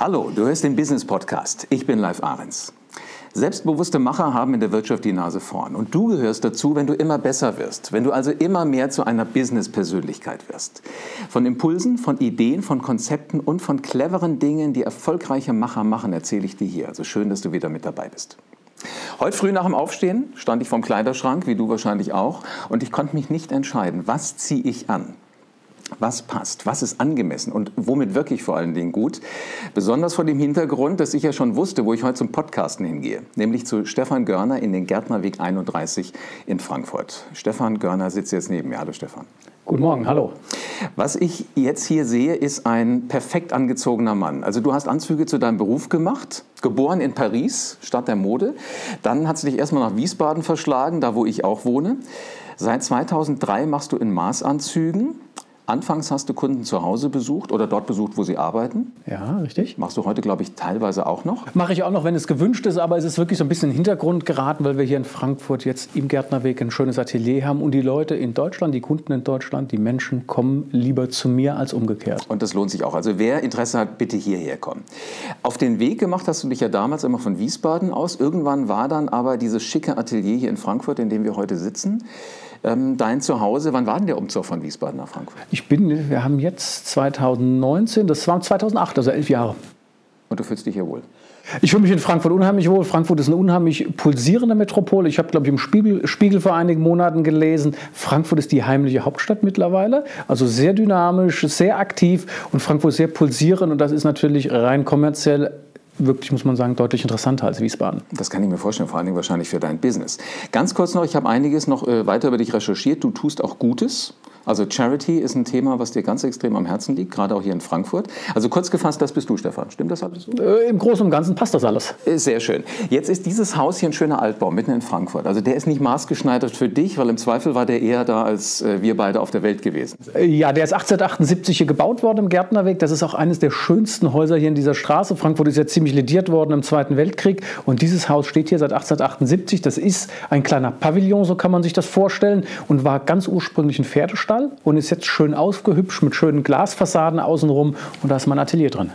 Hallo, du hörst den Business Podcast. Ich bin Live Ahrens. Selbstbewusste Macher haben in der Wirtschaft die Nase vorn. Und du gehörst dazu, wenn du immer besser wirst. Wenn du also immer mehr zu einer Business-Persönlichkeit wirst. Von Impulsen, von Ideen, von Konzepten und von cleveren Dingen, die erfolgreiche Macher machen, erzähle ich dir hier. Also schön, dass du wieder mit dabei bist. Heute früh nach dem Aufstehen stand ich vorm Kleiderschrank, wie du wahrscheinlich auch, und ich konnte mich nicht entscheiden, was ziehe ich an was passt, was ist angemessen und womit wirklich vor allen Dingen gut. Besonders vor dem Hintergrund, dass ich ja schon wusste, wo ich heute zum Podcasten hingehe, nämlich zu Stefan Görner in den Gärtnerweg 31 in Frankfurt. Stefan Görner sitzt jetzt neben mir. Hallo Stefan. Guten Morgen, hallo. Was ich jetzt hier sehe, ist ein perfekt angezogener Mann. Also du hast Anzüge zu deinem Beruf gemacht, geboren in Paris, Stadt der Mode. Dann hat es dich erstmal nach Wiesbaden verschlagen, da wo ich auch wohne. Seit 2003 machst du in Maßanzügen Anfangs hast du Kunden zu Hause besucht oder dort besucht, wo sie arbeiten. Ja, richtig. Machst du heute, glaube ich, teilweise auch noch? Mache ich auch noch, wenn es gewünscht ist, aber es ist wirklich so ein bisschen in den Hintergrund geraten, weil wir hier in Frankfurt jetzt im Gärtnerweg ein schönes Atelier haben und die Leute in Deutschland, die Kunden in Deutschland, die Menschen kommen lieber zu mir als umgekehrt. Und das lohnt sich auch. Also wer Interesse hat, bitte hierher kommen. Auf den Weg gemacht hast du dich ja damals immer von Wiesbaden aus. Irgendwann war dann aber dieses schicke Atelier hier in Frankfurt, in dem wir heute sitzen ähm, dein Zuhause. Wann war denn der Umzug von Wiesbaden nach Frankfurt? Ich bin, wir haben jetzt 2019, das war 2008, also elf Jahre. Und du fühlst dich hier wohl? Ich fühle mich in Frankfurt unheimlich wohl. Frankfurt ist eine unheimlich pulsierende Metropole. Ich habe, glaube ich, im Spiegel, Spiegel vor einigen Monaten gelesen, Frankfurt ist die heimliche Hauptstadt mittlerweile. Also sehr dynamisch, sehr aktiv und Frankfurt sehr pulsierend. Und das ist natürlich rein kommerziell wirklich, muss man sagen, deutlich interessanter als Wiesbaden. Das kann ich mir vorstellen, vor allen Dingen wahrscheinlich für dein Business. Ganz kurz noch, ich habe einiges noch äh, weiter über dich recherchiert. Du tust auch Gutes. Also Charity ist ein Thema, was dir ganz extrem am Herzen liegt, gerade auch hier in Frankfurt. Also kurz gefasst, das bist du, Stefan. Stimmt das alles so? Äh, Im Großen und Ganzen passt das alles. Äh, sehr schön. Jetzt ist dieses Haus hier ein schöner Altbau, mitten in Frankfurt. Also der ist nicht maßgeschneidert für dich, weil im Zweifel war der eher da, als äh, wir beide auf der Welt gewesen. Äh, ja, der ist 1878 hier gebaut worden im Gärtnerweg. Das ist auch eines der schönsten Häuser hier in dieser Straße. Frankfurt ist ja ziemlich lediert worden im Zweiten Weltkrieg. Und dieses Haus steht hier seit 1878. Das ist ein kleiner Pavillon, so kann man sich das vorstellen. Und war ganz ursprünglich ein Pferdestall und ist jetzt schön ausgehübscht mit schönen Glasfassaden außenrum und da ist mein Atelier drin.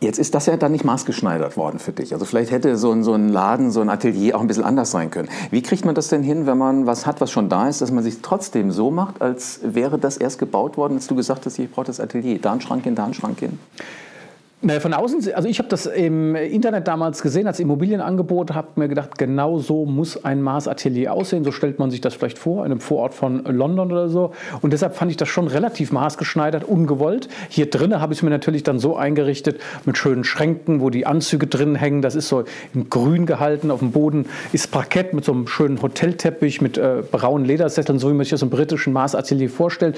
Jetzt ist das ja dann nicht maßgeschneidert worden für dich. Also vielleicht hätte so ein, so ein Laden, so ein Atelier auch ein bisschen anders sein können. Wie kriegt man das denn hin, wenn man was hat, was schon da ist, dass man sich trotzdem so macht, als wäre das erst gebaut worden, als du gesagt hast, ich brauche das Atelier. Da ein Schrank hin, da ein Schrank hin. Von außen, also ich habe das im Internet damals gesehen als Immobilienangebot, habe mir gedacht, genau so muss ein Mars-Atelier aussehen. So stellt man sich das vielleicht vor, in einem Vorort von London oder so. Und deshalb fand ich das schon relativ maßgeschneidert, ungewollt. Hier drinnen habe ich es mir natürlich dann so eingerichtet mit schönen Schränken, wo die Anzüge drin hängen. Das ist so in grün gehalten. Auf dem Boden ist Parkett mit so einem schönen Hotelteppich, mit äh, braunen Ledersesseln, so wie man sich das im britischen Mars-Atelier vorstellt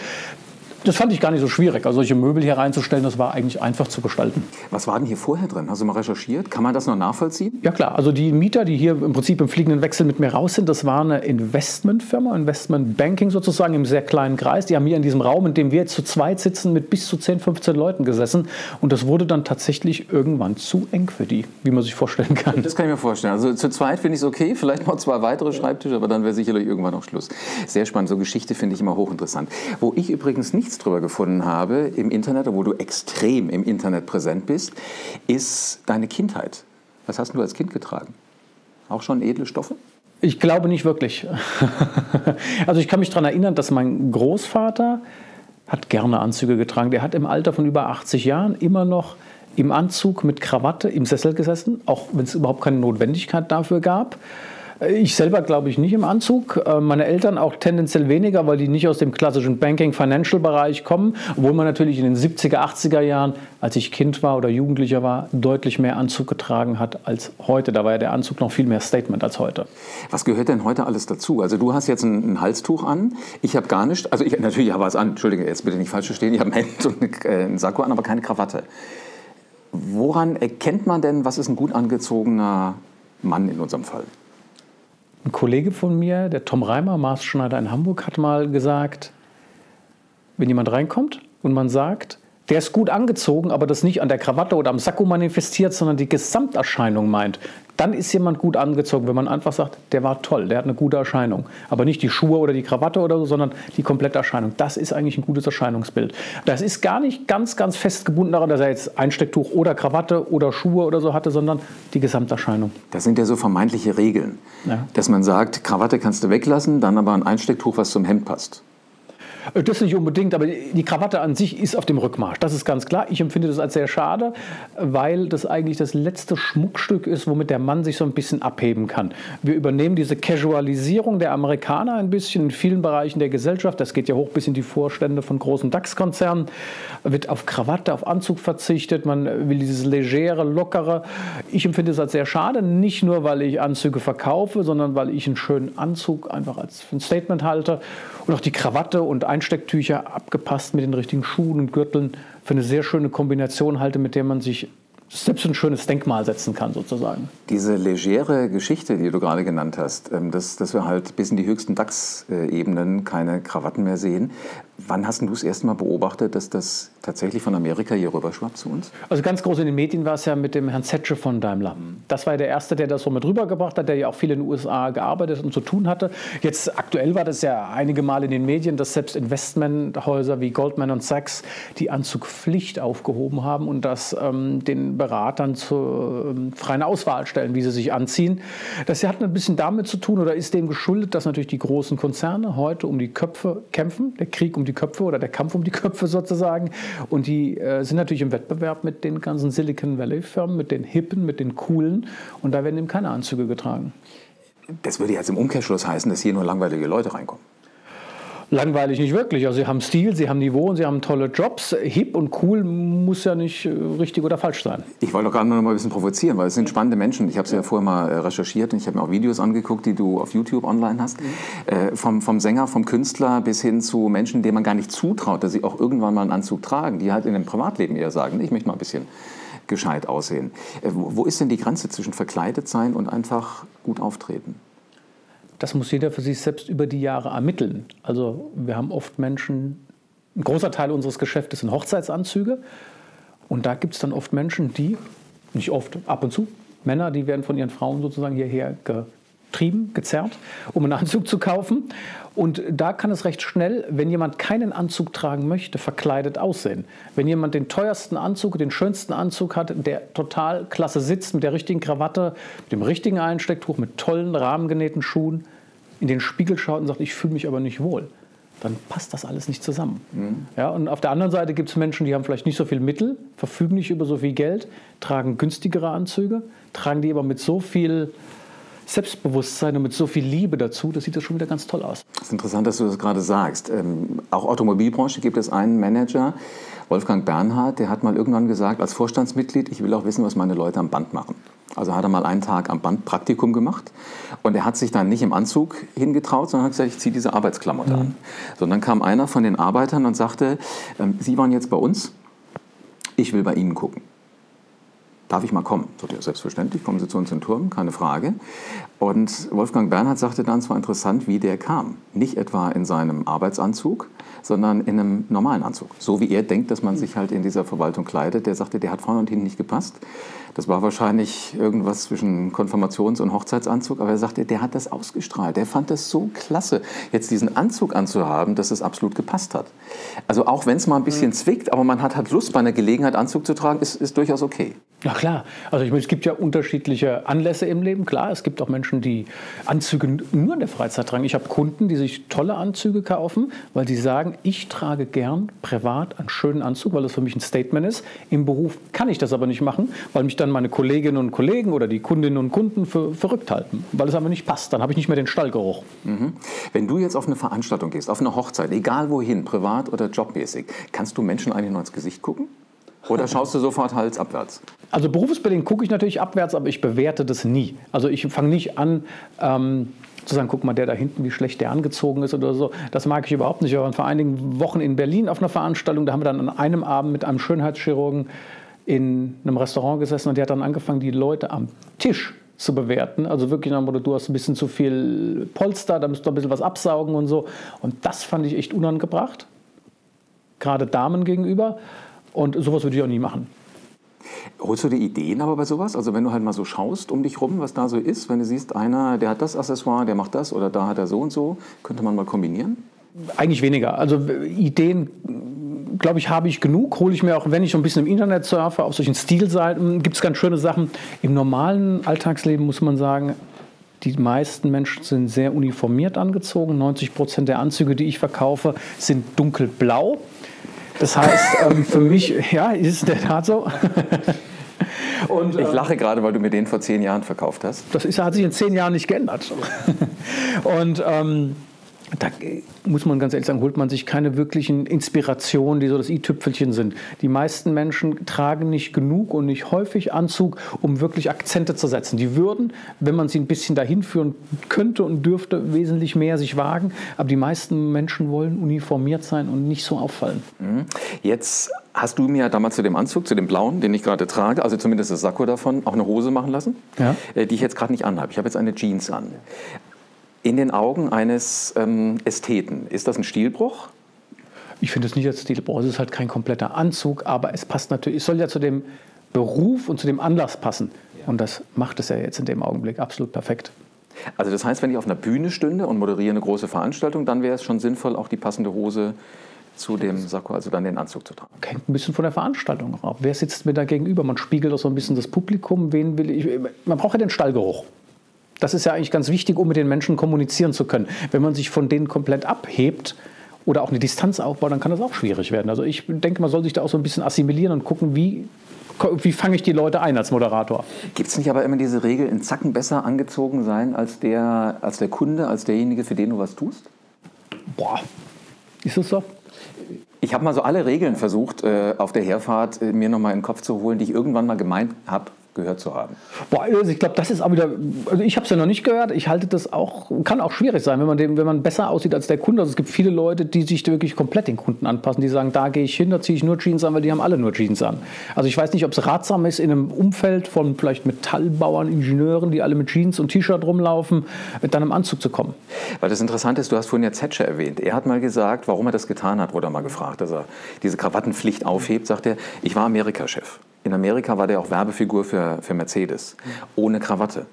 das fand ich gar nicht so schwierig. Also solche Möbel hier reinzustellen, das war eigentlich einfach zu gestalten. Was war denn hier vorher drin? Hast du mal recherchiert? Kann man das noch nachvollziehen? Ja klar, also die Mieter, die hier im Prinzip im fliegenden Wechsel mit mir raus sind, das war eine Investmentfirma, Investmentbanking sozusagen im sehr kleinen Kreis. Die haben hier in diesem Raum, in dem wir jetzt zu zweit sitzen, mit bis zu 10, 15 Leuten gesessen. Und das wurde dann tatsächlich irgendwann zu eng für die, wie man sich vorstellen kann. Das kann ich mir vorstellen. Also zu zweit finde ich es okay, vielleicht noch zwei weitere Schreibtische, aber dann wäre sicherlich irgendwann noch Schluss. Sehr spannend, so Geschichte finde ich immer hochinteressant. Wo ich übrigens nicht nichts drüber gefunden habe im Internet, wo du extrem im Internet präsent bist, ist deine Kindheit. Was hast du als Kind getragen? Auch schon edle Stoffe? Ich glaube nicht wirklich. also ich kann mich daran erinnern, dass mein Großvater hat gerne Anzüge getragen. Der hat im Alter von über 80 Jahren immer noch im Anzug mit Krawatte im Sessel gesessen, auch wenn es überhaupt keine Notwendigkeit dafür gab. Ich selber glaube ich nicht im Anzug. Äh, meine Eltern auch tendenziell weniger, weil die nicht aus dem klassischen Banking-Financial-Bereich kommen. Obwohl man natürlich in den 70er, 80er Jahren, als ich Kind war oder Jugendlicher war, deutlich mehr Anzug getragen hat als heute. Da war ja der Anzug noch viel mehr Statement als heute. Was gehört denn heute alles dazu? Also du hast jetzt ein, ein Halstuch an. Ich habe gar nicht. Also ich natürlich habe was an. Entschuldige, jetzt bitte nicht falsch verstehen. Ich habe ein Hemd und äh, einen Sakko an, aber keine Krawatte. Woran erkennt man denn, was ist ein gut angezogener Mann in unserem Fall? Ein Kollege von mir, der Tom Reimer, Maßschneider in Hamburg, hat mal gesagt, wenn jemand reinkommt und man sagt, der ist gut angezogen, aber das nicht an der Krawatte oder am Sakko manifestiert, sondern die Gesamterscheinung meint, dann ist jemand gut angezogen, wenn man einfach sagt, der war toll, der hat eine gute Erscheinung. Aber nicht die Schuhe oder die Krawatte oder so, sondern die komplette Erscheinung. Das ist eigentlich ein gutes Erscheinungsbild. Das ist gar nicht ganz, ganz fest gebunden daran, dass er jetzt Einstecktuch oder Krawatte oder Schuhe oder so hatte, sondern die Gesamterscheinung. Das sind ja so vermeintliche Regeln, ja. dass man sagt, Krawatte kannst du weglassen, dann aber ein Einstecktuch, was zum Hemd passt. Äh, das nicht unbedingt, aber die Krawatte an sich ist auf dem Rückmarsch. Das ist ganz klar. Ich empfinde das als sehr schade, weil das eigentlich das letzte Schmuckstück ist, womit der Mann sich so ein bisschen abheben kann. Wir übernehmen diese Casualisierung der Amerikaner ein bisschen in vielen Bereichen der Gesellschaft. Das geht ja hoch bis in die Vorstände von großen DAX-Konzernen. Wird auf Krawatte, auf Anzug verzichtet. Man will dieses legere, lockere. Ich empfinde es als sehr schade. Nicht nur, weil ich Anzüge verkaufe, sondern weil ich einen schönen Anzug einfach als ein Statement halte. Und auch die Krawatte und Einstecktücher abgepasst mit den richtigen Schuhen und Gürteln. Für eine sehr schöne Kombination halte, mit der man sich selbst ein schönes Denkmal setzen kann, sozusagen. Diese legere Geschichte, die du gerade genannt hast, ähm, dass, dass wir halt bis in die höchsten DAX-Ebenen keine Krawatten mehr sehen. Wann hast du das erste Mal beobachtet, dass das tatsächlich von Amerika hier rüber schwappt zu uns? Also ganz groß in den Medien war es ja mit dem Herrn Zetsche von Daimler. Das war der Erste, der das so mit rübergebracht hat, der ja auch viel in den USA gearbeitet und zu tun hatte. Jetzt aktuell war das ja einige Mal in den Medien, dass selbst Investmenthäuser wie Goldman und Sachs die Anzugpflicht aufgehoben haben und das ähm, den Beratern zur ähm, freien Auswahl stellen, wie sie sich anziehen. Das hat ein bisschen damit zu tun oder ist dem geschuldet, dass natürlich die großen Konzerne heute um die Köpfe kämpfen, der Krieg um die Köpfe oder der Kampf um die Köpfe sozusagen. Und die äh, sind natürlich im Wettbewerb mit den ganzen Silicon Valley-Firmen, mit den Hippen, mit den Coolen. Und da werden eben keine Anzüge getragen. Das würde jetzt im Umkehrschluss heißen, dass hier nur langweilige Leute reinkommen langweilig nicht wirklich. Also sie haben Stil, sie haben Niveau und sie haben tolle Jobs. Hip und cool muss ja nicht äh, richtig oder falsch sein. Ich wollte doch gerade noch mal ein bisschen provozieren, weil es sind spannende Menschen. Ich habe sie ja vorher mal äh, recherchiert und ich habe mir auch Videos angeguckt, die du auf YouTube online hast. Mhm. Äh, vom, vom Sänger, vom Künstler bis hin zu Menschen, denen man gar nicht zutraut, dass sie auch irgendwann mal einen Anzug tragen, die halt in dem Privatleben eher sagen, ich möchte mal ein bisschen gescheit aussehen. Äh, wo ist denn die Grenze zwischen verkleidet sein und einfach gut auftreten? Das muss jeder für sich selbst über die Jahre ermitteln. Also wir haben oft Menschen, ein großer Teil unseres Geschäftes sind Hochzeitsanzüge. Und da gibt es dann oft Menschen, die, nicht oft, ab und zu, Männer, die werden von ihren Frauen sozusagen hierher getrieben, gezerrt, um einen Anzug zu kaufen. Und da kann es recht schnell, wenn jemand keinen Anzug tragen möchte, verkleidet aussehen. Wenn jemand den teuersten Anzug, den schönsten Anzug hat, der total klasse sitzt, mit der richtigen Krawatte, mit dem richtigen Einstecktuch, mit tollen rahmengenähten Schuhen, in den Spiegel schaut und sagt, ich fühle mich aber nicht wohl, dann passt das alles nicht zusammen. Mhm. Ja, und auf der anderen Seite gibt es Menschen, die haben vielleicht nicht so viel Mittel, verfügen nicht über so viel Geld, tragen günstigere Anzüge, tragen die aber mit so viel Selbstbewusstsein und mit so viel Liebe dazu, das sieht das schon wieder ganz toll aus. Es ist interessant, dass du das gerade sagst. Ähm, auch Automobilbranche gibt es einen Manager, Wolfgang Bernhard, der hat mal irgendwann gesagt, als Vorstandsmitglied, ich will auch wissen, was meine Leute am Band machen. Also hat er mal einen Tag am Band Praktikum gemacht und er hat sich dann nicht im Anzug hingetraut, sondern hat gesagt, ich ziehe diese Arbeitsklamotte mhm. an. Sondern kam einer von den Arbeitern und sagte, ähm, Sie waren jetzt bei uns, ich will bei Ihnen gucken darf ich mal kommen? Sagt ja, selbstverständlich, kommen Sie zu uns in den Turm, keine Frage. Und Wolfgang Bernhard sagte dann, es war interessant, wie der kam. Nicht etwa in seinem Arbeitsanzug, sondern in einem normalen Anzug. So wie er denkt, dass man sich halt in dieser Verwaltung kleidet. Der sagte, der hat vorne und hinten nicht gepasst. Das war wahrscheinlich irgendwas zwischen Konfirmations- und Hochzeitsanzug, aber er sagte, der hat das ausgestrahlt. Der fand das so klasse, jetzt diesen Anzug anzuhaben, dass es absolut gepasst hat. Also auch wenn es mal ein bisschen zwickt, aber man hat halt Lust, bei einer Gelegenheit Anzug zu tragen, ist, ist durchaus okay. Ja klar, also ich meine, es gibt ja unterschiedliche Anlässe im Leben. Klar, es gibt auch Menschen, die Anzüge nur in der Freizeit tragen. Ich habe Kunden, die sich tolle Anzüge kaufen, weil die sagen, ich trage gern privat einen schönen Anzug, weil das für mich ein Statement ist. Im Beruf kann ich das aber nicht machen, weil mich dann meine Kolleginnen und Kollegen oder die Kundinnen und Kunden für verrückt halten, weil es einfach nicht passt. Dann habe ich nicht mehr den Stallgeruch. Mhm. Wenn du jetzt auf eine Veranstaltung gehst, auf eine Hochzeit, egal wohin, privat oder jobmäßig, kannst du Menschen eigentlich noch ins Gesicht gucken? Oder schaust du sofort halsabwärts? Also berufsbedingt gucke ich natürlich abwärts, aber ich bewerte das nie. Also ich fange nicht an, ähm, zu sagen, guck mal, der da hinten, wie schlecht der angezogen ist oder so. Das mag ich überhaupt nicht. Wir waren vor einigen Wochen in Berlin auf einer Veranstaltung, da haben wir dann an einem Abend mit einem Schönheitschirurgen in einem Restaurant gesessen und der hat dann angefangen, die Leute am Tisch zu bewerten. Also wirklich nach dem Motto, du hast ein bisschen zu viel Polster, da müsst du ein bisschen was absaugen und so. Und das fand ich echt unangebracht, gerade Damen gegenüber. Und sowas würde ich auch nie machen. Holst du dir Ideen aber bei sowas? Also wenn du halt mal so schaust um dich rum, was da so ist, wenn du siehst, einer, der hat das Accessoire, der macht das oder da hat er so und so, könnte man mal kombinieren? Eigentlich weniger. Also Ideen, glaube ich, habe ich genug. Hole ich mir auch, wenn ich so ein bisschen im Internet surfe, auf solchen Stilseiten, gibt es ganz schöne Sachen. Im normalen Alltagsleben muss man sagen, die meisten Menschen sind sehr uniformiert angezogen. 90 Prozent der Anzüge, die ich verkaufe, sind dunkelblau. Das heißt, ähm, für mich, ja, ist es in der Tat so. Und, ich lache gerade, weil du mir den vor zehn Jahren verkauft hast. Das ist, hat sich in zehn Jahren nicht geändert. Und ähm, da muss man ganz ehrlich sagen, holt man sich keine wirklichen Inspirationen, die so das i-Tüpfelchen sind. Die meisten Menschen tragen nicht genug und nicht häufig Anzug, um wirklich Akzente zu setzen. Die würden, wenn man sie ein bisschen dahin führen könnte und dürfte, wesentlich mehr sich wagen. Aber die meisten Menschen wollen uniformiert sein und nicht so auffallen. Mhm. Jetzt hast du mir damals zu dem Anzug, zu dem blauen, den ich gerade trage, also zumindest das Sakko davon, auch eine Hose machen lassen, ja. Äh, die ich jetzt gerade nicht anhabe. Ich habe jetzt eine Jeans an in den Augen eines ähm, Ästheten. Ist das ein Stilbruch? Ich finde es nicht als Stilbruch. Es ist halt kein kompletter Anzug, aber es passt natürlich, es soll ja zu dem Beruf und zu dem Anlass passen. Und das macht es ja jetzt in dem Augenblick absolut perfekt. Also das heißt, wenn ich auf einer Bühne stünde und moderiere eine große Veranstaltung, dann wäre es schon sinnvoll, auch die passende Hose zu dem Sakko, also dann den Anzug zu tragen. Hängt ein bisschen von der Veranstaltung ab. Wer sitzt mir da gegenüber? Man spiegelt auch so ein bisschen das Publikum. Wen will ich? Man braucht ja den Stallgeruch. Das ist ja eigentlich ganz wichtig, um mit den Menschen kommunizieren zu können. Wenn man sich von denen komplett abhebt oder auch eine Distanz aufbaut, dann kann das auch schwierig werden. Also ich denke, man soll sich da auch so ein bisschen assimilieren und gucken, wie, wie fange ich die Leute ein als Moderator. Gibt es nicht aber immer diese Regel, in Zacken besser angezogen sein als der, als der Kunde, als derjenige, für den du was tust? Boah, ist das so? Ich habe mal so alle Regeln versucht, äh, auf der Herfahrt äh, mir nochmal in den Kopf zu holen, die ich irgendwann mal gemeint habe, gehört zu haben. Boah, also ich glaube, das ist auch wieder, also ich habe es ja noch nicht gehört, ich halte das auch, kann auch schwierig sein, wenn man, dem, wenn man besser aussieht als der Kunde. Also es gibt viele Leute, die sich wirklich komplett den Kunden anpassen, die sagen, da gehe ich hin, da ziehe ich nur Jeans an, weil die haben alle nur Jeans an. Also ich weiß nicht, ob es ratsam ist, in einem Umfeld von vielleicht Metallbauern, Ingenieuren, die alle mit Jeans und T-Shirt rumlaufen, mit dann im Anzug zu kommen. Weil das Interessante ist, du hast vorhin ja Zetscher erwähnt. Er hat mal gesagt, warum er das getan hat, wurde er mal gefragt, dass er diese Krawattenpflicht aufhebt, sagt er, ich war Amerika-Chef. In Amerika war der auch Werbefigur für, für Mercedes, ohne Krawatte.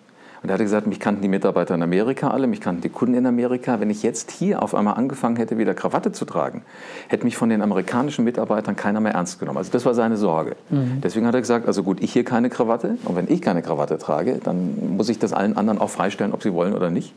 Und er hatte gesagt, mich kannten die Mitarbeiter in Amerika alle, mich kannten die Kunden in Amerika. Wenn ich jetzt hier auf einmal angefangen hätte, wieder Krawatte zu tragen, hätte mich von den amerikanischen Mitarbeitern keiner mehr ernst genommen. Also das war seine Sorge. Mhm. Deswegen hat er gesagt, also gut, ich hier keine Krawatte. Und wenn ich keine Krawatte trage, dann muss ich das allen anderen auch freistellen, ob sie wollen oder nicht.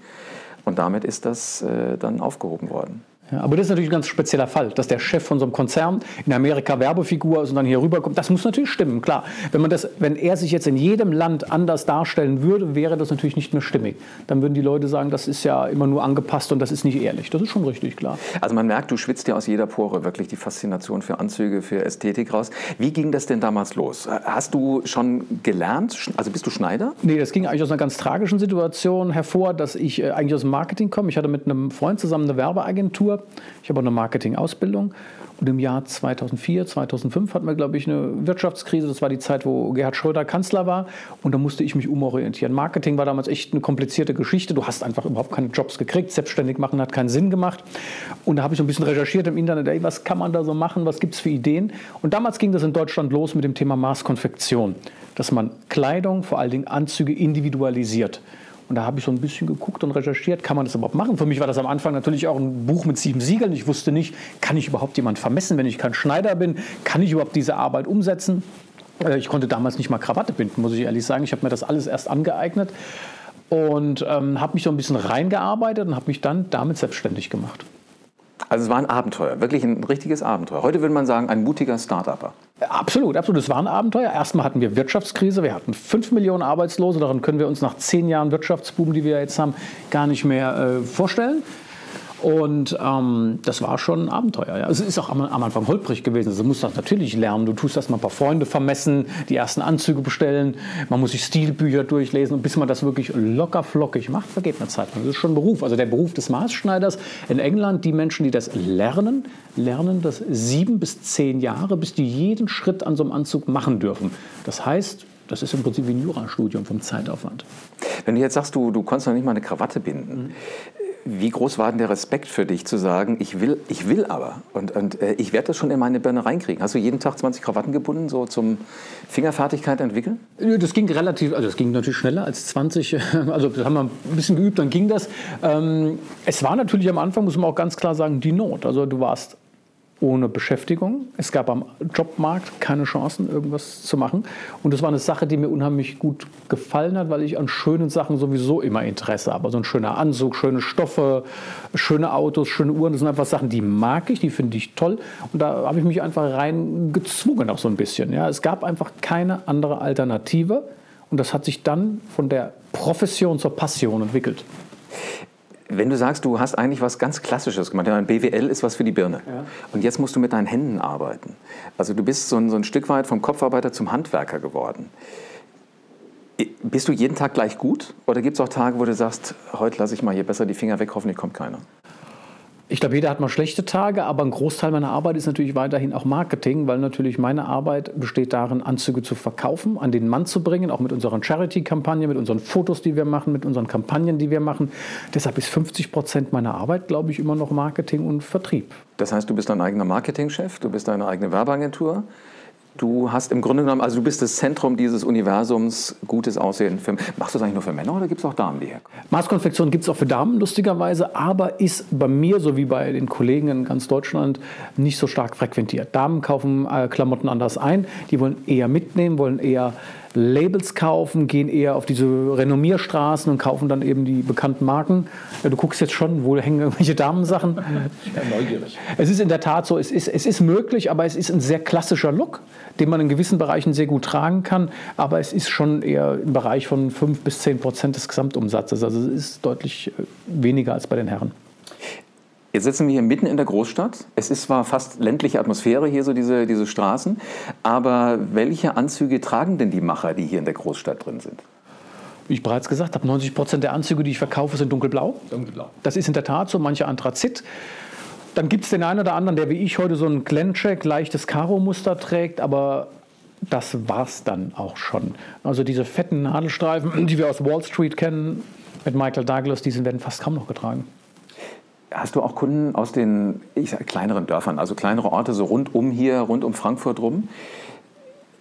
Und damit ist das äh, dann aufgehoben worden. Ja, aber das ist natürlich ein ganz spezieller Fall, dass der Chef von so einem Konzern in Amerika Werbefigur ist und dann hier rüberkommt. Das muss natürlich stimmen, klar. Wenn, man das, wenn er sich jetzt in jedem Land anders darstellen würde, wäre das natürlich nicht mehr stimmig. Dann würden die Leute sagen, das ist ja immer nur angepasst und das ist nicht ehrlich. Das ist schon richtig, klar. Also man merkt, du schwitzt ja aus jeder Pore wirklich die Faszination für Anzüge, für Ästhetik raus. Wie ging das denn damals los? Hast du schon gelernt? Also bist du Schneider? Nee, das ging eigentlich aus einer ganz tragischen Situation hervor, dass ich äh, eigentlich aus dem Marketing komme. Ich hatte mit einem Freund zusammen eine Werbeagentur ich habe auch eine Marketing-Ausbildung. Und im Jahr 2004, 2005 hatten wir, glaube ich, eine Wirtschaftskrise. Das war die Zeit, wo Gerhard Schröder Kanzler war. Und da musste ich mich umorientieren. Marketing war damals echt eine komplizierte Geschichte. Du hast einfach überhaupt keine Jobs gekriegt. Selbstständig machen hat keinen Sinn gemacht. Und da habe ich so ein bisschen recherchiert im Internet. Ey, was kann man da so machen? Was gibt es für Ideen? Und damals ging das in Deutschland los mit dem Thema Maßkonfektion. Dass man Kleidung, vor allen Dingen Anzüge, individualisiert. Und da habe ich so ein bisschen geguckt und recherchiert, kann man das überhaupt machen? Für mich war das am Anfang natürlich auch ein Buch mit sieben Siegeln. Ich wusste nicht, kann ich überhaupt jemand vermessen, wenn ich kein Schneider bin? Kann ich überhaupt diese Arbeit umsetzen? Äh, ich konnte damals nicht mal Krawatte binden, muss ich ehrlich sagen. Ich habe mir das alles erst angeeignet und ähm, habe mich so ein bisschen reingearbeitet und habe mich dann damit selbstständig gemacht. Also es war ein Abenteuer, wirklich ein richtiges Abenteuer. Heute würde man sagen, ein mutiger Start-Upper. Absolut, absolut. Es war ein Abenteuer. Erstmal hatten wir Wirtschaftskrise, wir hatten 5 Millionen Arbeitslose. Daran können wir uns nach zehn Jahren Wirtschaftsboom, die wir jetzt haben, gar nicht mehr äh, vorstellen. Und ähm, das war schon ein Abenteuer. Ja. Es ist auch am, am, Anfang holprig gewesen. Also, du musst das natürlich lernen. Du tust erst mal ein paar Freunde vermessen, die ersten Anzüge bestellen. Man muss sich Stilbücher durchlesen. Und bis man das wirklich locker flockig macht, vergeht eine Zeit. Das ist schon ein Beruf. Also der Beruf des Maßschneiders in England, die Menschen, die das lernen, lernen das sieben bis zehn Jahre, bis die jeden Schritt an so einem Anzug machen dürfen. Das heißt, das ist im Prinzip wie ein Jurastudium vom Zeitaufwand. Wenn du jetzt sagst, du, du konntest noch nicht mal eine Krawatte binden, mhm Wie groß war denn der Respekt für dich zu sagen, ich will, ich will aber und, und äh, ich werde das schon in meine Birne reinkriegen? Hast du jeden Tag 20 Krawatten gebunden, so zum Fingerfertigkeit entwickeln? Das ging relativ, also das ging natürlich schneller als 20. Also das haben wir ein bisschen geübt, dann ging das. Ähm, es war natürlich am Anfang, muss man auch ganz klar sagen, die Not. Also du warst ohne Beschäftigung. Es gab am Jobmarkt keine Chancen, irgendwas zu machen. Und das war eine Sache, die mir unheimlich gut gefallen hat, weil ich an schönen Sachen sowieso immer Interesse habe. Also ein schöner Anzug, schöne Stoffe, schöne Autos, schöne Uhren, das sind einfach Sachen, die mag ich, die finde ich toll. Und da habe ich mich einfach reingezwungen auch so ein bisschen. Ja, es gab einfach keine andere Alternative. Und das hat sich dann von der Profession zur Passion entwickelt. Wenn du sagst, du hast eigentlich was ganz Klassisches gemacht, ja, BWL ist was für die Birne. Ja. Und jetzt musst du mit deinen Händen arbeiten. Also du bist so ein, so ein Stück weit vom Kopfarbeiter zum Handwerker geworden. Bist du jeden Tag gleich gut? Oder gibt es auch Tage, wo du sagst, heute lasse ich mal hier besser die Finger weg, hoffentlich kommt keiner? Ich glaube, jeder hat mal schlechte Tage, aber ein Großteil meiner Arbeit ist natürlich weiterhin auch Marketing, weil natürlich meine Arbeit besteht darin, Anzüge zu verkaufen, an den Mann zu bringen, auch mit unseren Charity-Kampagnen, mit unseren Fotos, die wir machen, mit unseren Kampagnen, die wir machen. Deshalb ist 50 Prozent meiner Arbeit, glaube ich, immer noch Marketing und Vertrieb. Das heißt, du bist dein eigener Marketingchef, du bist deine eigene Werbeagentur. Du hast im Grunde genommen, also du bist das Zentrum dieses Universums, gutes Aussehen. Für, machst du das eigentlich nur für Männer oder gibt es auch Damen, die herkommen? Maßkonfektion gibt es auch für Damen, lustigerweise, aber ist bei mir, so wie bei den Kollegen in ganz Deutschland, nicht so stark frequentiert. Damen kaufen äh, Klamotten anders ein, die wollen eher mitnehmen, wollen eher Labels kaufen, gehen eher auf diese Renommierstraßen und kaufen dann eben die bekannten Marken. Ja, du guckst jetzt schon, wo hängen irgendwelche Damensachen. Ich bin neugierig. Es ist in der Tat so, es ist, es ist möglich, aber es ist ein sehr klassischer Look, den man in gewissen Bereichen sehr gut tragen kann. Aber es ist schon eher im Bereich von 5 bis 10 Prozent des Gesamtumsatzes. Also es ist deutlich äh, weniger als bei den Herren. Jetzt sitzen wir hier mitten in der Großstadt. Es ist zwar fast ländliche Atmosphäre hier, so diese, diese Straßen, aber welche Anzüge tragen denn die Macher, die hier in der Großstadt drin sind? Wie ich bereits gesagt habe, 90 Prozent der Anzüge, die ich verkaufe, sind dunkelblau. Dunkelblau. Das ist in der Tat so, manche Anthrazit. Dann gibt es den einen oder anderen, der wie ich heute so ein Glencheck, leichtes Karo-Muster trägt, aber das war's dann auch schon. Also diese fetten Nadelstreifen, die wir aus Wall Street kennen, mit Michael Douglas, die werden fast kaum noch getragen. Hast du auch Kunden aus den sag, kleineren Dörfern, also kleinere Orte, so rund um hier, rund um Frankfurt rum?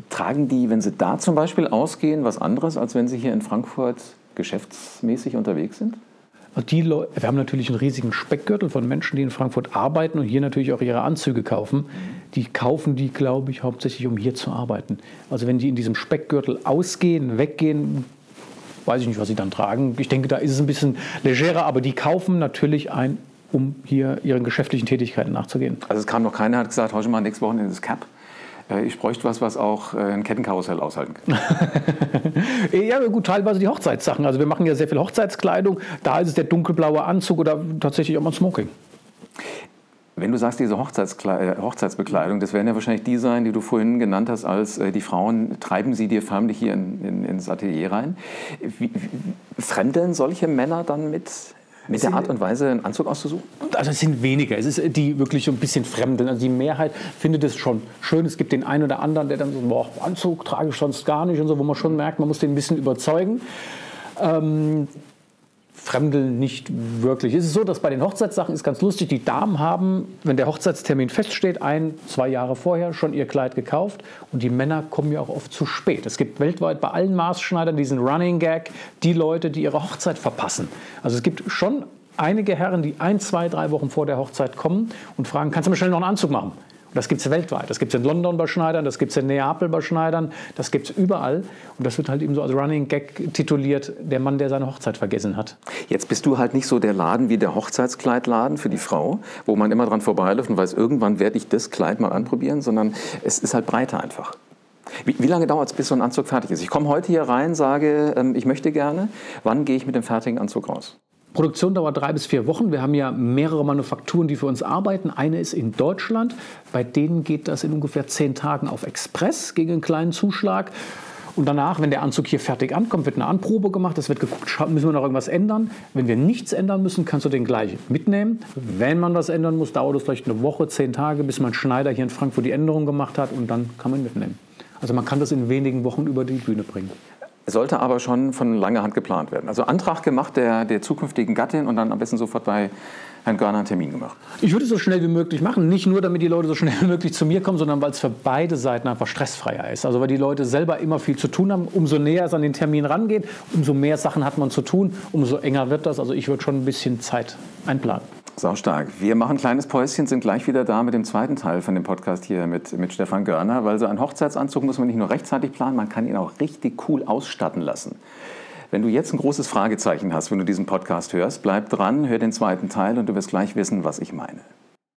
Tragen die, wenn sie da zum Beispiel ausgehen, was anderes, als wenn sie hier in Frankfurt geschäftsmäßig unterwegs sind? Die Leute, wir haben natürlich einen riesigen Speckgürtel von Menschen, die in Frankfurt arbeiten und hier natürlich auch ihre Anzüge kaufen. Die kaufen die, glaube ich, hauptsächlich, um hier zu arbeiten. Also wenn die in diesem Speckgürtel ausgehen, weggehen, weiß ich nicht, was sie dann tragen. Ich denke, da ist es ein bisschen legerer, aber die kaufen natürlich ein um hier ihren geschäftlichen Tätigkeiten nachzugehen. Also es kam noch keiner, hat gesagt, heute mal nächste Woche in das Cap. Äh, ich bräuchte was, was auch äh, ein Kettenkarussell aushalten kann. ja, gut, teilweise die Hochzeitssachen. Also wir machen ja sehr viel Hochzeitskleidung. Da ist es der dunkelblaue Anzug oder tatsächlich auch mal Smoking. Wenn du sagst, diese äh, Hochzeitsbekleidung, das werden ja wahrscheinlich die sein, die du vorhin genannt hast, als die Frauen treiben sie dir förmlich hier in, in, ins Atelier rein. Wie, wie, fremdeln solche Männer dann mit mit der Art und Weise einen Anzug auszusuchen? Also es sind weniger. Es ist die wirklich so ein bisschen Fremden. Also die Mehrheit findet es schon schön. Es gibt den einen oder anderen, der dann so, boah, Anzug trage ich sonst gar nicht und so, wo man schon merkt, man muss den ein bisschen überzeugen. Ähm, Fremdeln nicht wirklich. Es ist so, dass bei den Hochzeitssachen ist ganz lustig, die Damen haben, wenn der Hochzeitstermin feststeht, ein, zwei Jahre vorher schon ihr Kleid gekauft und die Männer kommen ja auch oft zu spät. Es gibt weltweit bei allen Maßschneidern diesen Running Gag, die Leute, die ihre Hochzeit verpassen. Also es gibt schon einige Herren, die ein, zwei, drei Wochen vor der Hochzeit kommen und fragen, kannst du mir schnell noch einen Anzug machen? Das gibt es weltweit. Das gibt es in London bei Schneidern, das gibt es in Neapel bei Schneidern, das gibt es überall. Und das wird halt eben so als Running Gag tituliert, der Mann, der seine Hochzeit vergessen hat. Jetzt bist du halt nicht so der Laden wie der Hochzeitskleidladen für die Frau, wo man immer dran vorbeiläuft und weiß, irgendwann werde ich das Kleid mal anprobieren, sondern es ist halt breiter einfach. Wie, wie lange dauert es, bis so ein Anzug fertig ist? Ich komme heute hier rein, sage, ähm, ich möchte gerne. Wann gehe ich mit dem fertigen Anzug raus? Produktion dauert drei bis vier Wochen. Wir haben ja mehrere Manufakturen, die für uns arbeiten. Eine ist in Deutschland. Bei denen geht das in ungefähr zehn Tagen auf Express gegen einen kleinen Zuschlag. Und danach, wenn der Anzug hier fertig ankommt, wird eine Anprobe gemacht. Es wird geguckt, müssen wir noch irgendwas ändern. Wenn wir nichts ändern müssen, kannst du den gleich mitnehmen. Wenn man was ändern muss, dauert es vielleicht eine Woche, zehn Tage, bis mein Schneider hier in Frankfurt die Änderung gemacht hat und dann kann man mitnehmen. Also man kann das in wenigen Wochen über die Bühne bringen. Sollte aber schon von langer Hand geplant werden. Also Antrag gemacht der, der zukünftigen Gattin und dann am besten sofort bei Herrn Görner einen Termin gemacht. Ich würde es so schnell wie möglich machen. Nicht nur, damit die Leute so schnell wie möglich zu mir kommen, sondern weil es für beide Seiten einfach stressfreier ist. Also weil die Leute selber immer viel zu tun haben. Umso näher es an den Termin rangeht, umso mehr Sachen hat man zu tun, umso enger wird das. Also ich würde schon ein bisschen Zeit einplanen. Sau stark. Wir machen ein kleines Päuschen, sind gleich wieder da mit dem zweiten Teil von dem Podcast hier mit, mit Stefan Görner, weil so einen Hochzeitsanzug muss man nicht nur rechtzeitig planen, man kann ihn auch richtig cool ausstatten lassen. Wenn du jetzt ein großes Fragezeichen hast, wenn du diesen Podcast hörst, bleib dran, hör den zweiten Teil und du wirst gleich wissen, was ich meine.